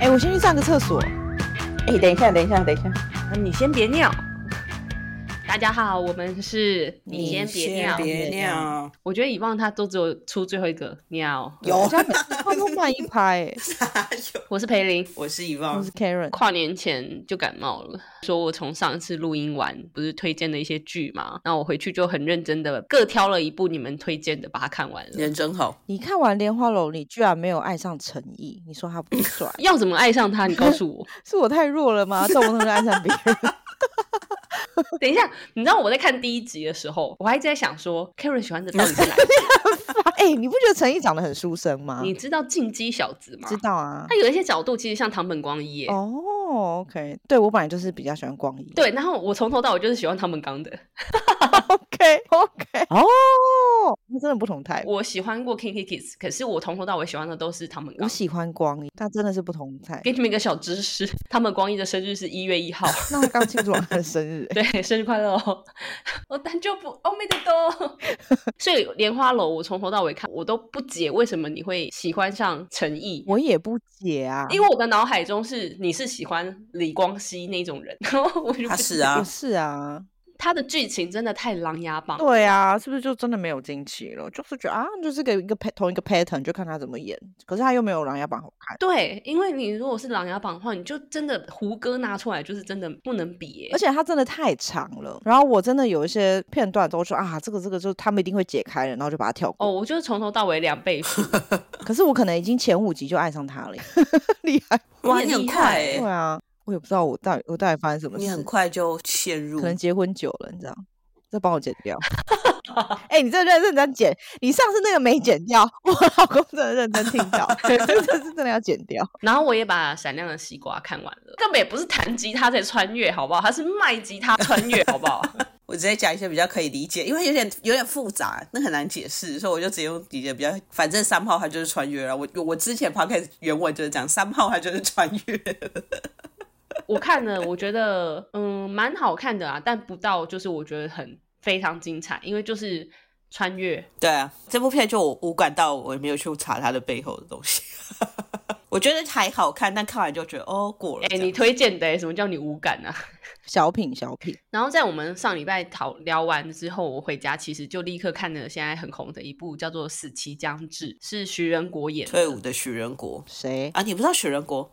哎、我先去上个厕所。哎、等一下，等一下，等一下，你先别尿。大家好，我们是你先别尿。别尿。我觉得以往他都只有出最后一个尿。有，他每次都慢一拍、哎，我是裴林，我是以望我是。Karen。跨年前就感冒了，说我从上一次录音完不是推荐的一些剧嘛，那我回去就很认真的各挑了一部你们推荐的，把它看完了。人真好，你看完《莲花楼》，你居然没有爱上陈毅？你说他不帅，要怎么爱上他？你告诉我。是我太弱了吗？动不动就爱上别人？等一下，你知道我在看第一集的时候，我还一直在想说，Karen 喜欢的到底是哪一个？哎、你不觉得陈毅长得很书生吗？你知道进击小子吗？知道啊他。有一些角度其实像唐本光一耶。哦，OK，对我本来就是比较喜欢光一。对，然后我从头到尾就是喜欢唐本刚的。OK，OK，哦，那真的不同态。我喜欢过 Kinky Kids，可是我从头到尾喜欢的都是他们。我喜欢光一，但真的是不同菜。给你们一个小知识，他们光一的生日是一月一号。那他刚庆祝完他的生日、欸，对，生日快乐哦！我单就不欧美的多。所以莲花楼我从头到尾看，我都不解为什么你会喜欢上陈毅。我也不解啊，因为我的脑海中是你是喜欢李光羲那种人，然后我就他是啊我是啊，他的剧情真的太琅琊榜。对啊，是不是就真的没有惊奇了？就是觉得啊，就是给一个同一个 pattern，就看他怎么演。可是他又没有《琅琊榜》好看，对，因为你如果是琅琊榜的话，你就真的胡歌拿出来就是真的不能比耶而。且他真的太长了。然后我真的有一些片段都说啊，这个这个就他们一定会解开了，然后就把它跳过。哦，我就是从头到尾两倍速，可是我可能已经前五集就爱上他了，厉害。哇，你很快哎、对啊，我也不知道我到底我到底发生什么事，你很快就陷入可能结婚久了，你知道。再帮我剪掉。哎、你这认认真剪，你上次那个没剪掉，我老公真的认真听到，这这是真的要剪掉。然后我也把《闪亮的西瓜》看完了，根本也不是弹吉他在穿越，好不好？他是卖吉他穿越，好不好？我直接讲一些比较可以理解，因为有点有点复杂，那很难解释，所以我就直接用理解比较，反正三炮他就是穿越了。我我之前 p o d c a s 原文就是讲三炮他就是穿越，我看了，我觉得嗯蛮好看的啊，但不到就是我觉得很非常精彩，因为就是穿越。对啊，这部片就我无感到，我也没有去查它的背后的东西。我觉得还好看，但看完就觉得哦过了。哎、你推荐的、欸，什么叫你无感啊？小品小品，然后在我们上礼拜讨聊完之后，我回家其实就立刻看了现在很红的一部叫做《死期将至》，是徐仁国演的。退伍的徐仁国谁？啊，你不知道徐仁国，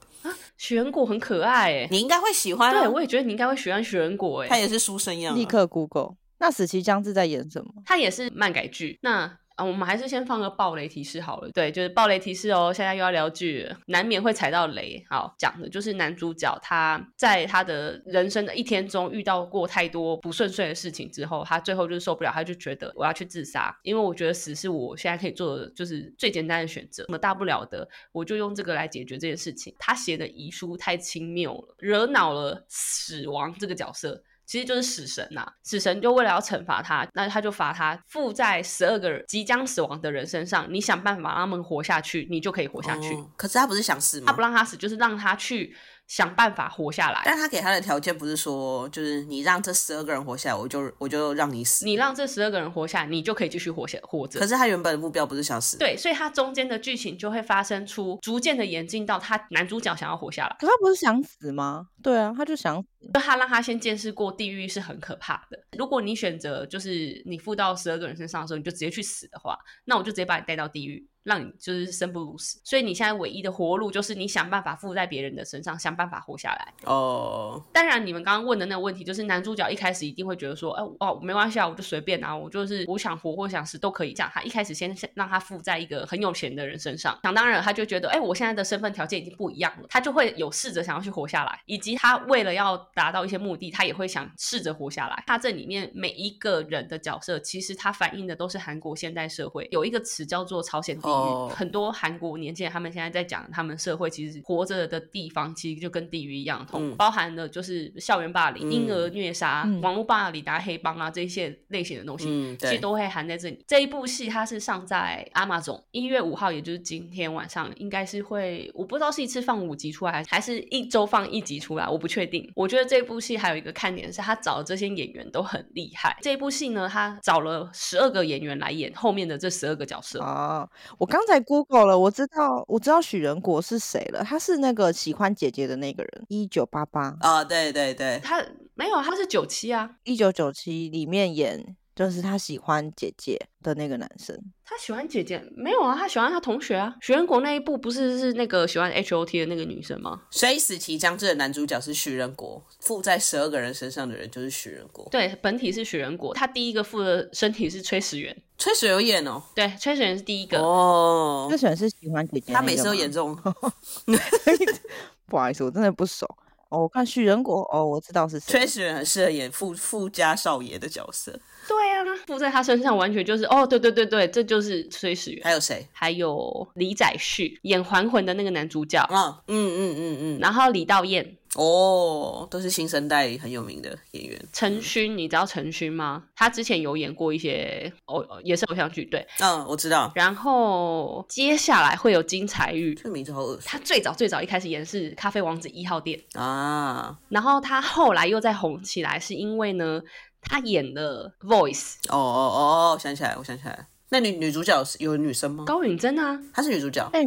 徐仁国很可爱哎、你应该会喜欢、啊。对，我也觉得你应该会喜欢雪人果哎、他也是书生样、啊，立刻 Google。那死期将至在演什么？他也是漫改剧。那啊，我们还是先放个暴雷提示好了。对，就是暴雷提示哦。现在又要聊剧，难免会踩到雷。好，讲的就是男主角他在他的人生的一天中遇到过太多不顺遂的事情之后，他最后就是受不了，他就觉得我要去自杀，因为我觉得死是我现在可以做的就是最简单的选择，什么大不了的，我就用这个来解决这件事情。他写的遗书太轻蔑了，惹恼了死亡这个角色。其实就是死神呐、死神就为了要惩罚他，那他就罚他附在十二个即将死亡的人身上，你想办法让他们活下去，你就可以活下去。哦可是他不是想死吗？他不让他死，就是让他去想办法活下来。但他给他的条件不是说，就是你让这十二个人活下来，我就我就让你死。你让这十二个人活下来，你就可以继续活下活着可。是他原本的目标不是想死，，对，所以他中间的剧情就会发生出逐渐的演进到他男主角想要活下来，可他不是想死吗？对啊，他就想死。就他让他先见识过地狱是很可怕的。如果你选择就是你附到十二个人身上的时候，你就直接去死的话，那我就直接把你带到地狱。让你就是生不如死，所以你现在唯一的活路就是你想办法附在别人的身上，想办法活下来。哦，当然，你们刚刚问的那个问题，就是男主角一开始一定会觉得说，哎、哦，没关系啊，我就随便啊，我就是我想活或想死都可以。这样，他一开始先让他附在一个很有钱的人身上，想当然，他就觉得，哎、我现在的身份条件已经不一样了，他就会有试着想要去活下来，以及他为了要达到一些目的，他也会想试着活下来。他这里面每一个人的角色，其实他反映的都是韩国现代社会有一个词叫做朝鲜哦很多韩国年轻人他们现在在讲，他们社会其实活着的地方其实就跟地狱一样痛，嗯包含了就是校园霸凌、嗯婴儿虐杀、嗯网络霸凌、打黑帮啊这一些类型的东西。嗯，其实都会含在这里。这一部戏它是上在阿玛总，一月五号，也就是今天晚上，应该是会，我不知道是一次放五集出来，还是还是一周放一集出来，我不确定。我觉得这部戏还有一个看点是，他找的这些演员都很厉害。这部戏呢，他找了十二个演员来演后面的这十二个角色。哦，我刚才 Google 了，我知道我知道许仁国是谁了，他是那个喜欢姐姐的那个人，一九八八，啊，对对对，他没有，他是九七啊，一九九七里面演就是他喜欢姐姐的那个男生。他喜欢姐姐没有啊？他喜欢他同学啊。许仁国那一部不是是那个喜欢 H O T 的那个女生吗？所以死期将至的男主角是许仁国，附在十二个人身上的人就是许仁国。对，本体是许仁国，他第一个附的身体是崔始源。崔始源演哦，对，崔始源是第一个。哦崔始源是喜欢姐姐，他每次都演这。种 不好意思，我真的不熟。哦，我看旭仁国，哦，我知道是谁。崔始源很适合演富富家少爷的角色。对啊，附在他身上完全就是哦，对对对对，这就是崔始源。还有谁？还有李宰旭演还魂的那个男主角，嗯，嗯嗯嗯嗯，然后李道彦、哦，都是新生代很有名的演员。陈勋，你知道陈勋吗？他之前有演过一些偶，也是偶像剧，对。嗯，我知道，然后接下来会有金彩玉，这个名字好耳熟他最早最早一开始演的是《咖啡王子一号店》，啊。然后他后来又再红起来，是因为呢，他演了《Voice》哦哦哦，想起来，我想起来了。那女女主角是有女生吗？高允贞啊，她是女主角。哎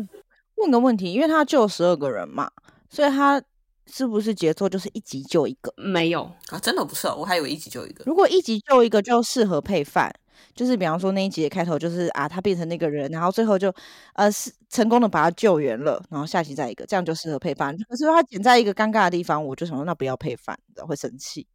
问个问题，因为她救十二个人嘛，所以他是不是节奏就是一集救一个？没有，啊，真的不是哦，我还以为一集就一个。如果一集救一个，就适合配饭。就是比方说那一集的开头就是啊，他变成那个人，然后最后就呃是成功的把他救援了，然后下集再一个，这样就适合配饭。可是他剪在一个尴尬的地方，我就想说那不要配饭，会生气。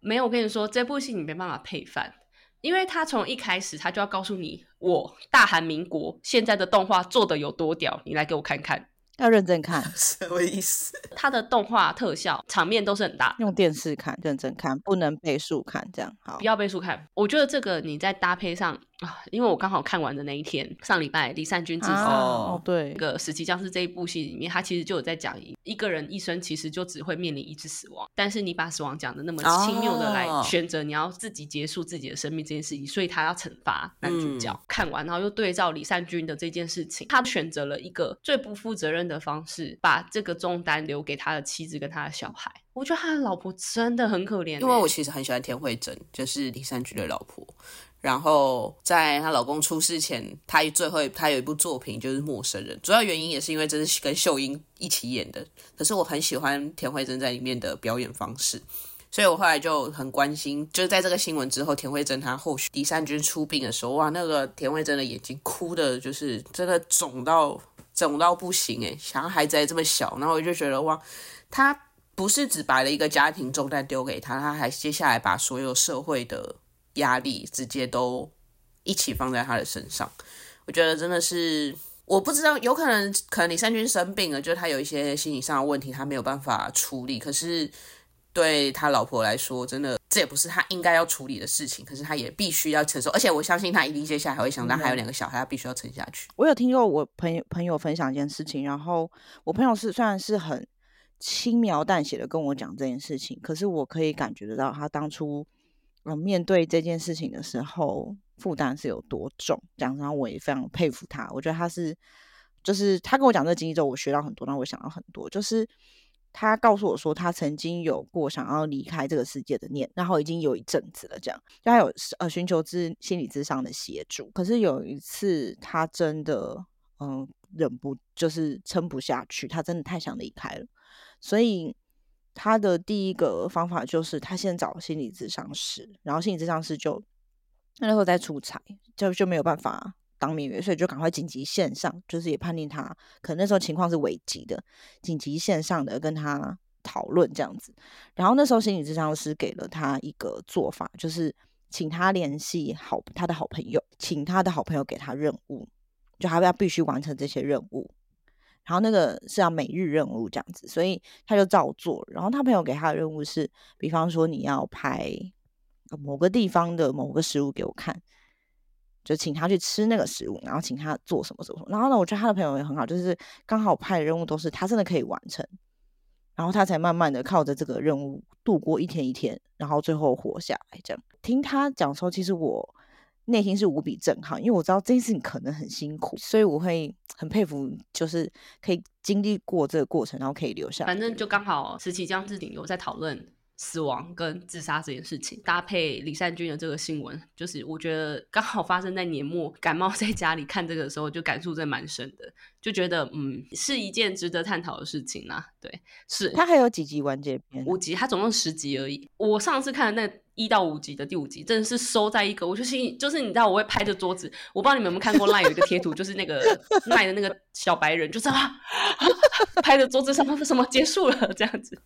没有。我跟你说，这部戏你没办法配饭，因为他从一开始他就要告诉你，我大韩民国现在的动画做的有多屌，你来给我看看。要认真看，什么意思？他的动画特效场面都是很大，用电视看，认真看，不能倍速看，这样好不。要倍速看。我觉得这个你在搭配上啊，因为我刚好看完的那一天，上礼拜李善均自杀。啊哦哦，对那，个《死期僵尸》这一部戏里面，他其实就有在讲一个人一生其实就只会面临一次死亡，但是你把死亡讲的那么轻蔑的来哦选择你要自己结束自己的生命这件事情，所以他要惩罚男主角。嗯看完，然后又对照李善均的这件事情，他选择了一个最不负责任的方式，把这个重担留给他的妻子跟他的小孩。我觉得他的老婆真的很可怜欸、因为我其实很喜欢田慧珍，就是李善均的老婆。然后在她老公出事前，她最后她有一部作品就是《陌生人》，主要原因也是因为这是跟秀英一起演的。可是我很喜欢田慧珍在里面的表演方式，所以我后来就很关心，就是在这个新闻之后，田慧珍她后续李善均出殡的时候，哇，那个田慧珍的眼睛哭的，就是真的肿到肿到不行诶，小孩子还这么小，然后我就觉得哇，他不是只把了一个家庭重担丢给他，他还接下来把所有社会的压力直接都一起放在他的身上。我觉得真的是，我不知道，有可能可能李善均生病了，就是他有一些心理上的问题，他没有办法处理。可是对他老婆来说，真的这也不是他应该要处理的事情，可是他也必须要承受。而且我相信他一定接下来还会想到还有两个小孩，他必须要撑下去。我有听过我朋友朋友分享一件事情，然后我朋友是虽然是很轻描淡写的跟我讲这件事情，可是我可以感觉得到他当初嗯、呃面对这件事情的时候负担是有多重，这样，然后我也非常佩服他，我觉得他是就是他跟我讲这个经历之后，我学到很多，让我想到很多，就是。他告诉我说，他曾经有过想要离开这个世界的念，然后已经有一阵子了，这样，就他有呃寻求咨心理咨商的协助。可是有一次，他真的嗯忍不就是撑不下去，他真的太想离开了，所以他的第一个方法就是他先找心理咨商师，然后心理咨商师就那时候在出差，就就没有办法当面约，所以就赶快紧急线上，就是也判定他可能那时候情况是危急的，紧急线上的跟他讨论这样子。然后那时候心理咨商师给了他一个做法，就是请他联系好他的好朋友，请他的好朋友给他任务，就他要必须完成这些任务。然后那个是要每日任务这样子，所以他就照做。然后他朋友给他的任务是，比方说你要拍某个地方的某个食物给我看，就请他去吃那个食物，然后请他做什么什么。然后呢，我觉得他的朋友也很好，就是刚好派的任务都是他真的可以完成，然后他才慢慢的靠着这个任务度过一天一天，然后最后活下来。这样听他讲说，其实我内心是无比震撼，因为我知道这件事情可能很辛苦，所以我会很佩服，就是可以经历过这个过程，然后可以留下。反正就刚好十期将至顶有在讨论死亡跟自杀这件事情，搭配李善均的这个新闻，就是我觉得刚好发生在年末，感冒在家里看这个的时候，就感触真的蛮深的，就觉得嗯，是一件值得探讨的事情啦。对，是他还有几集完结篇？五集，他总共十集而已。我上次看的那一到五集的第五集，真的是收在一个，我就心就是你知道，我会拍着桌子，我不知道你们有没有看过赖有一个贴图，就是那个 赖的那个小白人，就是啊，拍着桌子上什么结束了这样子。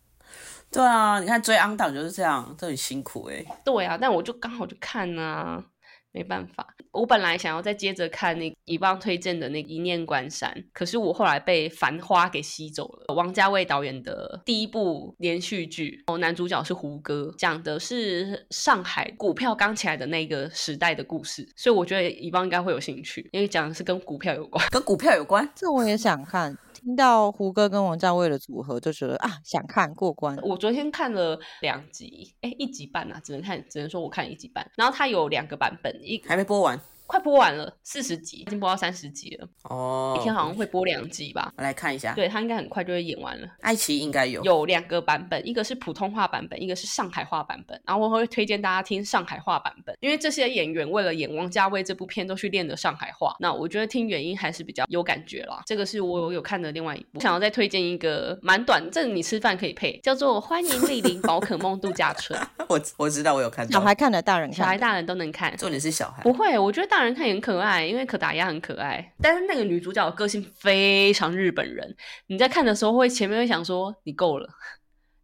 对啊，你看追安档就是这样，都很辛苦哎。对啊，但我就刚好就看啊，没办法。我本来想要再接着看那以棒推荐的那一念关山，可是我后来被繁花给吸走了。王家卫导演的第一部连续剧，哦，男主角是胡歌，讲的是上海股票刚起来的那个时代的故事，所以我觉得以棒应该会有兴趣，因为讲的是跟股票有关，跟股票有关，这我也想看。听到胡歌跟王家卫的组合，就觉得啊，想看过关。我昨天看了两集，哎，一集半啊，只能看，只能说我看一集半。然后它有两个版本，一还没播完。快播完了，四十集已经播到三十集了。哦，一天好像会播两集吧？我来看一下。对他应该很快就会演完了。爱奇艺应该有有两个版本，一个是普通话版本，一个是上海话版本。然后我会推荐大家听上海话版本，因为这些演员为了演王家卫这部片都去练的上海话。那我觉得听原音还是比较有感觉啦。这个是我有看的另外一部。想要再推荐一个蛮短，这你吃饭可以配，叫做《欢迎莅临宝可梦度假村》。我我知道，我有看。小孩看的，大人小孩大人都能看。重点是小孩不会，我觉得大人看也很可爱。因为可达鸭很可爱，但是那个女主角的个性非常日本人。你在看的时候会前面会想说你够了，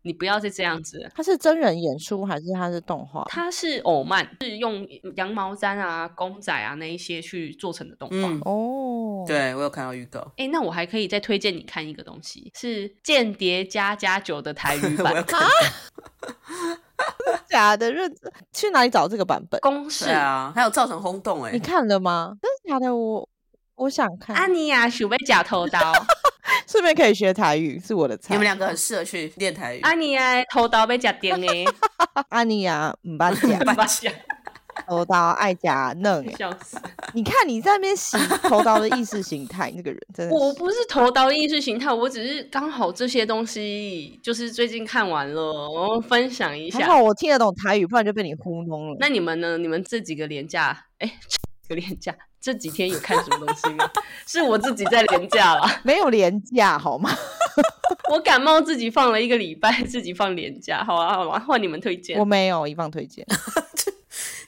你不要再这样子。它是真人演出还是它是动画？它是偶漫，是用羊毛毡啊、公仔啊那一些去做成的动画。哦，对我有看到预告。哎，那我还可以再推荐你看一个东西，是《间谍加加九》的台语版。假的，认真去哪里找这个版本？公式啊，还有造成轰动哎！你看了吗？真的假的？我我想看。安妮亚许被假偷刀，顺便可以学台语，是我的菜。你们两个很适合去练台语。安妮亚偷刀被假电哎，安妮亚唔巴假，唔把假。头刀爱假 嫩，笑死！你看你在那边洗 头刀的意识形态，那个人真的。我不是头刀意识形态，我只是刚好这些东西就是最近看完了，我分享一下。还好我听得懂台语，不然就被你糊弄了。那你们呢？你们这几个廉价，哎，个廉价，这几天有看什么东西吗？是我自己在廉价了，没有廉价好吗？我感冒自己放了一个礼拜，自己放廉价，好啊，好啊，换你们推荐。我没有，一放推荐。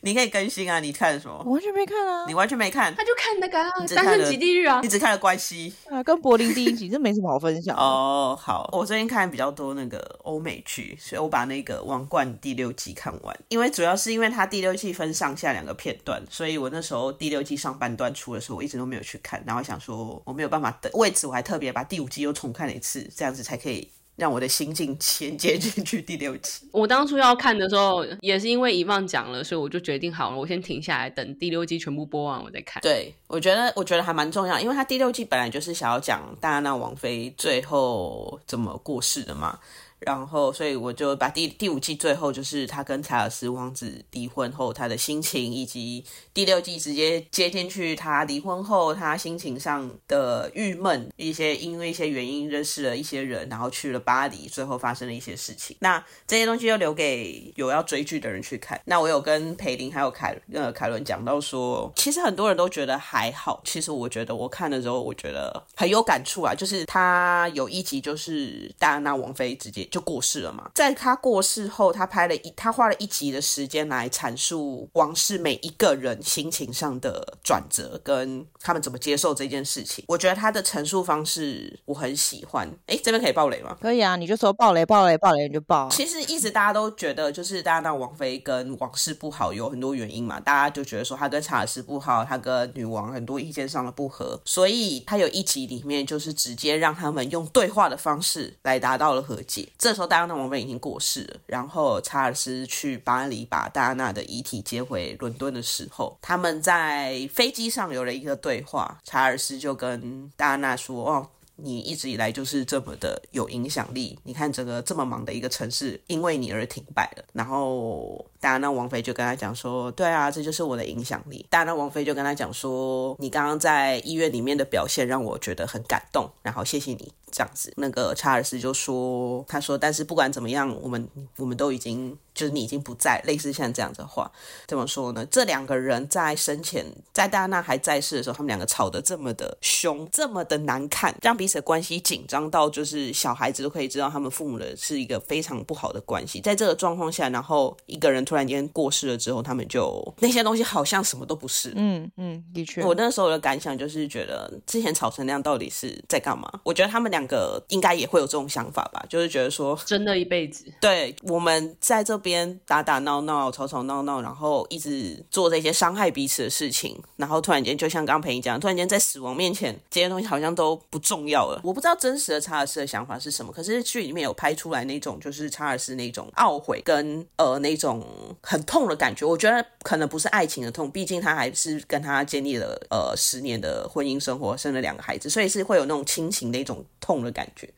你可以更新啊！你看什么？我完全没看啊！你完全没看，他就看那个《单身即地狱》啊！你只看了关系啊，跟柏林第一集，这没什么好分享哦。好，我最近看比较多那个欧美剧，所以我把那个《王冠》第六季看完。因为主要是因为它第六季分上下两个片段，所以我那时候第六季上半段出的时候，我一直都没有去看。然后想说我没有办法等，为此我还特别把第五季又重看了一次，这样子才可以。让我的心境衔接进 去第六集。我当初要看的时候，也是因为遗忘讲了，所以我就决定好了，我先停下来，等第六季全部播完，我再看。对，我觉得我觉得还蛮重要，因为他第六季本来就是想要讲戴安娜王妃最后怎么过世的嘛。然后，所以我就把第第五季最后就是他跟查尔斯王子离婚后他的心情，以及第六季直接接进去他离婚后他心情上的郁闷，一些因为一些原因认识了一些人，然后去了巴黎，最后发生了一些事情。那这些东西就留给有要追剧的人去看。那我有跟裴林还有凯呃凯伦讲到说，其实很多人都觉得还好，其实我觉得我看的时候我觉得很有感触啊，就是他有一集就是戴安娜王妃直接。就过世了嘛，在他过世后，他拍了一，他花了一集的时间来阐述王室每一个人心情上的转折，跟他们怎么接受这件事情。我觉得他的陈述方式我很喜欢。哎，这边可以爆雷吗？可以啊，你就说爆雷，爆雷，爆雷你就爆。其实一直大家都觉得，就是大家当王妃跟王室不好，有很多原因嘛。大家就觉得说他跟查尔斯不好，他跟女王很多意见上的不合，所以他有一集里面就是直接让他们用对话的方式来达到了和解。这时候，戴安娜王妃已经过世了。然后，查尔斯去巴黎把戴安娜的遗体接回伦敦的时候，他们在飞机上有了一个对话。查尔斯就跟戴安娜说：“哦。”你一直以来就是这么的有影响力。你看整个这么忙的一个城市，因为你而停摆了。然后，戴安娜王妃就跟他讲说：“对啊，这就是我的影响力。”戴安娜王妃就跟他讲说：“你刚刚在医院里面的表现让我觉得很感动，然后谢谢你。”这样子，那个查尔斯就说：“他说，但是不管怎么样，我们我们都已经就是你已经不在，类似像这样子的话，怎么说呢？这两个人在生前，在戴安娜还在世的时候，他们两个吵得这么的凶，这么的难看，让彼此的关系紧张到就是小孩子都可以知道他们父母的是一个非常不好的关系。在这个状况下，然后一个人突然间过世了之后，他们就那些东西好像什么都不是。嗯嗯，的确，我那时候的感想就是觉得之前吵成那样到底是在干嘛？我觉得他们两个应该也会有这种想法吧，就是觉得说真的一辈子，对我们在这边打打闹闹、吵吵闹闹，然后一直做这些伤害彼此的事情，然后突然间就像刚刚陪你讲，突然间在死亡面前，这些东西好像都不重要了。我不知道真实的查尔斯的想法是什么，可是剧里面有拍出来那种就是查尔斯那种懊悔跟呃那种很痛的感觉。我觉得可能不是爱情的痛，毕竟他还是跟他建立了呃十年的婚姻生活，生了两个孩子，所以是会有那种亲情的一种痛痛的感觉。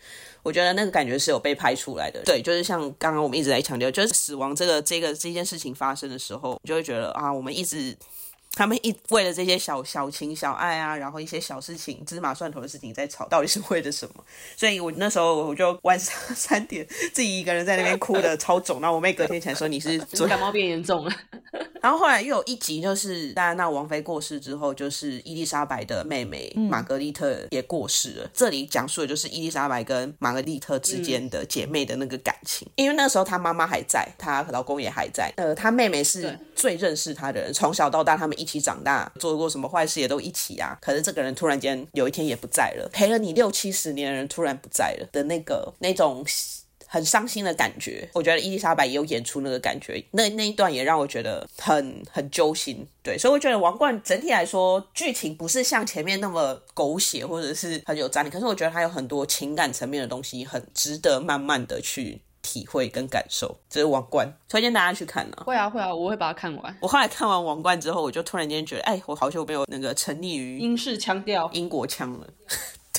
我觉得那个感觉是有被拍出来的，对，就是像刚刚我们一直在强调，就是死亡这个这个这件事情发生的时候，就会觉得啊，我们一直。他们一为了这些小小情小爱啊，然后一些小事情、芝麻蒜头的事情在吵，到底是为了什么？所以我那时候我就晚上 三点自己一个人在那边哭的超肿，然后我妹隔天才说你是感冒变严重了。然后后来又有一集，就是戴安娜王妃过世之后，就是伊丽莎白的妹妹玛格丽特也过世了。这里讲述的就是伊丽莎白跟玛格丽特之间的姐妹的那个感情，因为那时候她妈妈还在，她老公也还在，呃，她妹妹是最认识她的人，从小到大他们一起长大，做过什么坏事也都一起啊。可是这个人突然间有一天也不在了，陪了你六七十年的人突然不在了的那个那种。很伤心的感觉，我觉得伊丽莎白也有演出那个感觉，那那一段也让我觉得很很揪心。对，所以我觉得《王冠》整体来说剧情不是像前面那么狗血或者是很有张力，可是我觉得它有很多情感层面的东西，很值得慢慢的去体会跟感受。这是《王冠》，推荐大家去看呢。会啊会啊，我会把它看完。我后来看完《王冠》之后，我就突然间觉得，哎，我好久没有那个沉溺于英式腔调、英国腔了。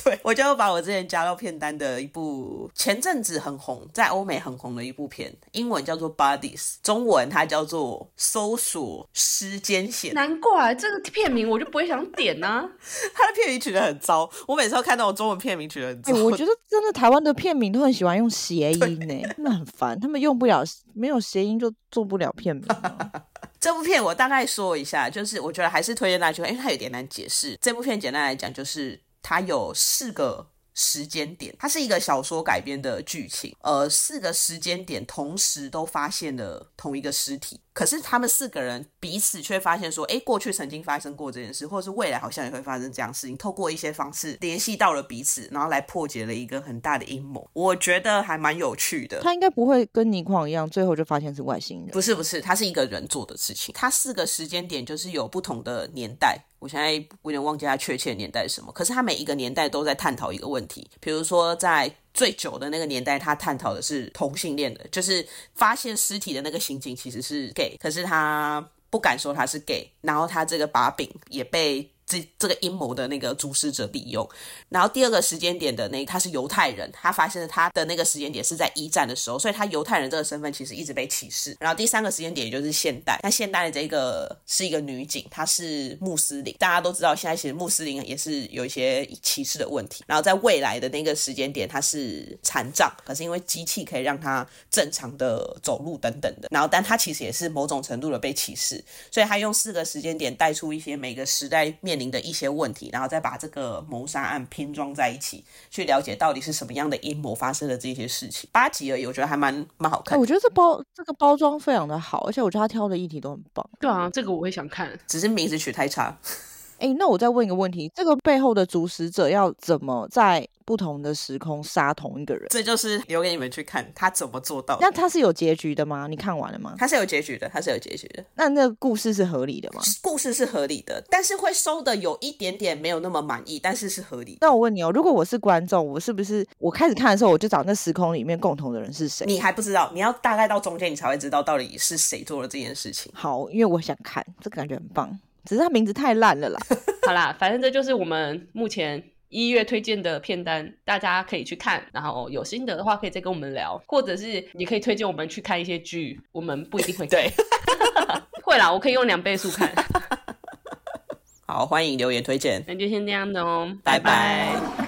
对，我就把我之前加到片单的一部前阵子很红，在欧美很红的一部片，英文叫做《Bodies》，中文它叫做《搜索尸间线》。难怪这个片名我就不会想点呢。它的片名取得很糟，我每次都看到我中文片名取得很糟。我觉得真的台湾的片名都很喜欢用谐音呢，真的很烦。他们用不了没有谐音就做不了片名。这部片我大概说一下，就是我觉得还是推荐大家去看，因为它有点难解释。这部片简单来讲就是。它有四个时间点，它是一个小说改编的剧情，呃，四个时间点同时都发现了同一个尸体。可是他们四个人彼此却发现说，哎，过去曾经发生过这件事，或者是未来好像也会发生这样事情。透过一些方式联系到了彼此，然后来破解了一个很大的阴谋。我觉得还蛮有趣的。他应该不会跟倪匡一样，最后就发现是外星人。不是不是，他是一个人做的事情。他四个时间点就是有不同的年代，我现在有点忘记他确切年代是什么。可是他每一个年代都在探讨一个问题，比如说在。最久的那个年代，他探讨的是同性恋的，就是发现尸体的那个刑警其实是 gay，可是他不敢说他是 gay，然后他这个把柄也被。这这个阴谋的那个主使者利用，然后第二个时间点的那他是犹太人，他发现了他的那个时间点是在一战的时候，所以他犹太人这个身份其实一直被歧视。然后第三个时间点也就是现代，那现代的这个是一个女警，她是穆斯林，大家都知道现在其实穆斯林也是有一些歧视的问题。然后在未来的那个时间点，她是残障，可是因为机器可以让她正常的走路等等的。然后但她其实也是某种程度的被歧视，所以她用四个时间点带出一些每个时代面。临的一些问题，然后再把这个谋杀案拼装在一起，去了解到底是什么样的阴谋发生的这些事情。八集而已，我觉得还蛮蛮好看。我觉得这包这个包装非常的好，而且我觉得他挑的议题都很棒。对啊，这个我会想看，只是名字取太差。哎，那我再问一个问题：这个背后的主使者要怎么在不同的时空杀同一个人？这就是留给你们去看他怎么做到。那他是有结局的吗？你看完了吗？他是有结局的，他是有结局的。那那个故事是合理的吗？故事是合理的，但是会收的有一点点没有那么满意，但是是合理。那我问你哦，如果我是观众，我是不是我开始看的时候我就找那时空里面共同的人是谁？你还不知道，你要大概到中间你才会知道到底是谁做了这件事情。好，因为我想看，这个感觉很棒。只是他名字太烂了啦。好啦，反正这就是我们目前。一月推荐的片单，大家可以去看，然后有心得的话可以再跟我们聊，或者是你可以推荐我们去看一些剧，我们不一定会看。对，会啦，我可以用两倍速看，好，欢迎留言推荐，那就先这样的哦，拜。拜拜